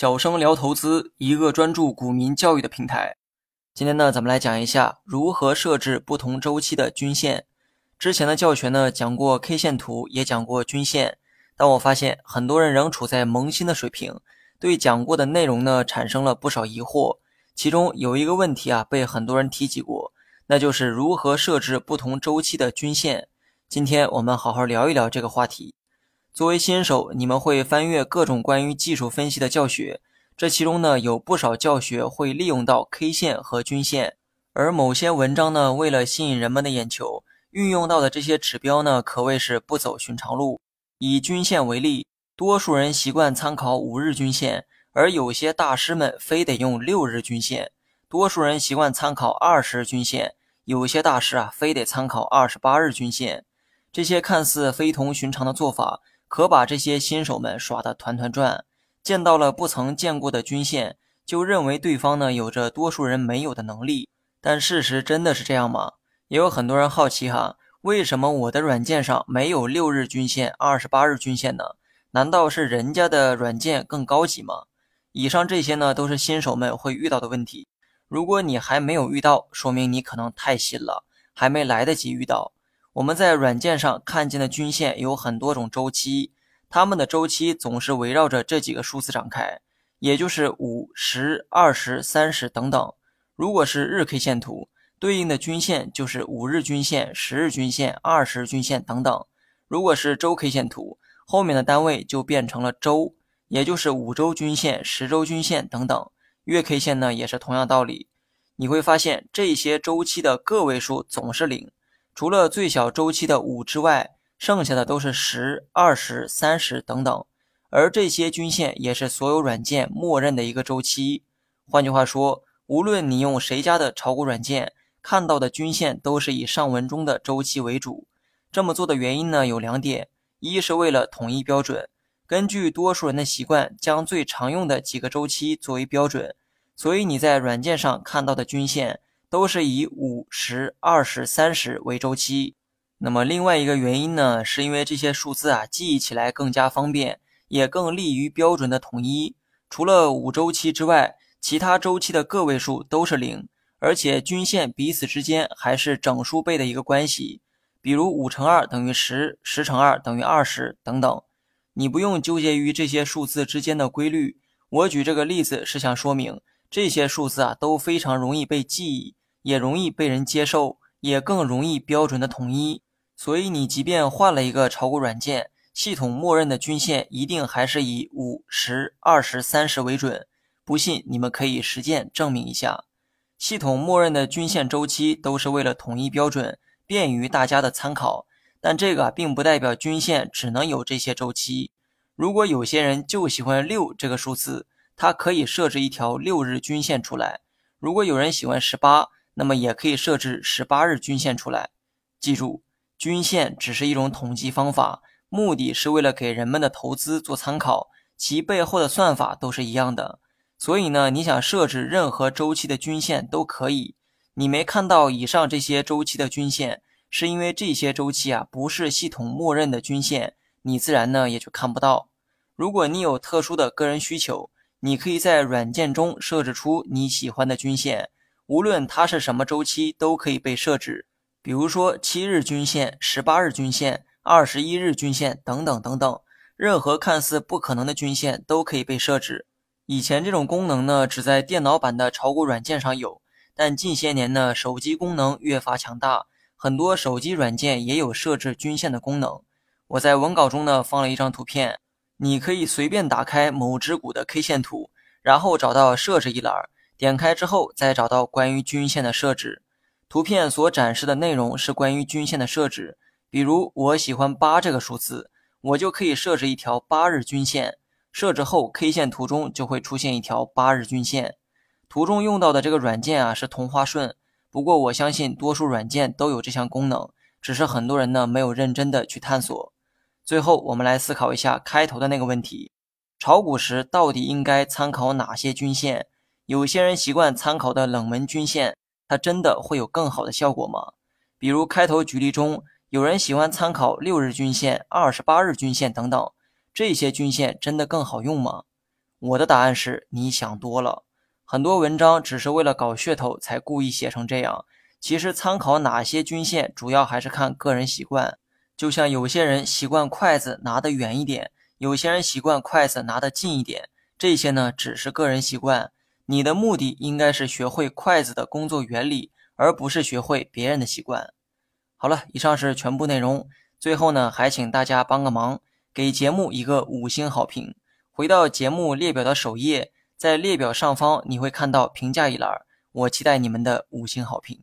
小生聊投资，一个专注股民教育的平台。今天呢，咱们来讲一下如何设置不同周期的均线。之前的教学呢，讲过 K 线图，也讲过均线，但我发现很多人仍处在萌新的水平，对讲过的内容呢，产生了不少疑惑。其中有一个问题啊，被很多人提及过，那就是如何设置不同周期的均线。今天我们好好聊一聊这个话题。作为新手，你们会翻阅各种关于技术分析的教学，这其中呢有不少教学会利用到 K 线和均线，而某些文章呢为了吸引人们的眼球，运用到的这些指标呢可谓是不走寻常路。以均线为例，多数人习惯参考五日均线，而有些大师们非得用六日均线；多数人习惯参考二十日均线，有些大师啊非得参考二十八日均线。这些看似非同寻常的做法。可把这些新手们耍得团团转，见到了不曾见过的均线，就认为对方呢有着多数人没有的能力。但事实真的是这样吗？也有很多人好奇哈，为什么我的软件上没有六日均线、二十八日均线呢？难道是人家的软件更高级吗？以上这些呢都是新手们会遇到的问题。如果你还没有遇到，说明你可能太新了，还没来得及遇到。我们在软件上看见的均线有很多种周期，它们的周期总是围绕着这几个数字展开，也就是五、十、二十、三十等等。如果是日 K 线图，对应的均线就是五日均线、十日均线、二十均线等等。如果是周 K 线图，后面的单位就变成了周，也就是五周均线、十周均线等等。月 K 线呢也是同样道理，你会发现这些周期的个位数总是零。除了最小周期的五之外，剩下的都是十、二十、三十等等，而这些均线也是所有软件默认的一个周期。换句话说，无论你用谁家的炒股软件，看到的均线都是以上文中的周期为主。这么做的原因呢有两点：一是为了统一标准，根据多数人的习惯，将最常用的几个周期作为标准，所以你在软件上看到的均线。都是以五十、二十、三十为周期。那么另外一个原因呢，是因为这些数字啊记忆起来更加方便，也更利于标准的统一。除了五周期之外，其他周期的个位数都是零，而且均线彼此之间还是整数倍的一个关系。比如五乘二等于十，十乘二等于二十等等。你不用纠结于这些数字之间的规律。我举这个例子是想说明，这些数字啊都非常容易被记忆。也容易被人接受，也更容易标准的统一。所以你即便换了一个炒股软件，系统默认的均线一定还是以五十、二十、三十为准。不信，你们可以实践证明一下。系统默认的均线周期都是为了统一标准，便于大家的参考。但这个并不代表均线只能有这些周期。如果有些人就喜欢六这个数字，他可以设置一条六日均线出来。如果有人喜欢十八，那么也可以设置十八日均线出来。记住，均线只是一种统计方法，目的是为了给人们的投资做参考，其背后的算法都是一样的。所以呢，你想设置任何周期的均线都可以。你没看到以上这些周期的均线，是因为这些周期啊不是系统默认的均线，你自然呢也就看不到。如果你有特殊的个人需求，你可以在软件中设置出你喜欢的均线。无论它是什么周期，都可以被设置。比如说七日均线、十八日均线、二十一日均线等等等等，任何看似不可能的均线都可以被设置。以前这种功能呢，只在电脑版的炒股软件上有，但近些年呢，手机功能越发强大，很多手机软件也有设置均线的功能。我在文稿中呢放了一张图片，你可以随便打开某只股的 K 线图，然后找到设置一栏。点开之后，再找到关于均线的设置。图片所展示的内容是关于均线的设置。比如，我喜欢八这个数字，我就可以设置一条八日均线。设置后，K 线图中就会出现一条八日均线。图中用到的这个软件啊是同花顺，不过我相信多数软件都有这项功能，只是很多人呢没有认真的去探索。最后，我们来思考一下开头的那个问题：炒股时到底应该参考哪些均线？有些人习惯参考的冷门均线，它真的会有更好的效果吗？比如开头举例中，有人喜欢参考六日均线、二十八日均线等等，这些均线真的更好用吗？我的答案是你想多了。很多文章只是为了搞噱头才故意写成这样。其实参考哪些均线，主要还是看个人习惯。就像有些人习惯筷子拿得远一点，有些人习惯筷子拿得近一点，这些呢只是个人习惯。你的目的应该是学会筷子的工作原理，而不是学会别人的习惯。好了，以上是全部内容。最后呢，还请大家帮个忙，给节目一个五星好评。回到节目列表的首页，在列表上方你会看到评价一栏，我期待你们的五星好评。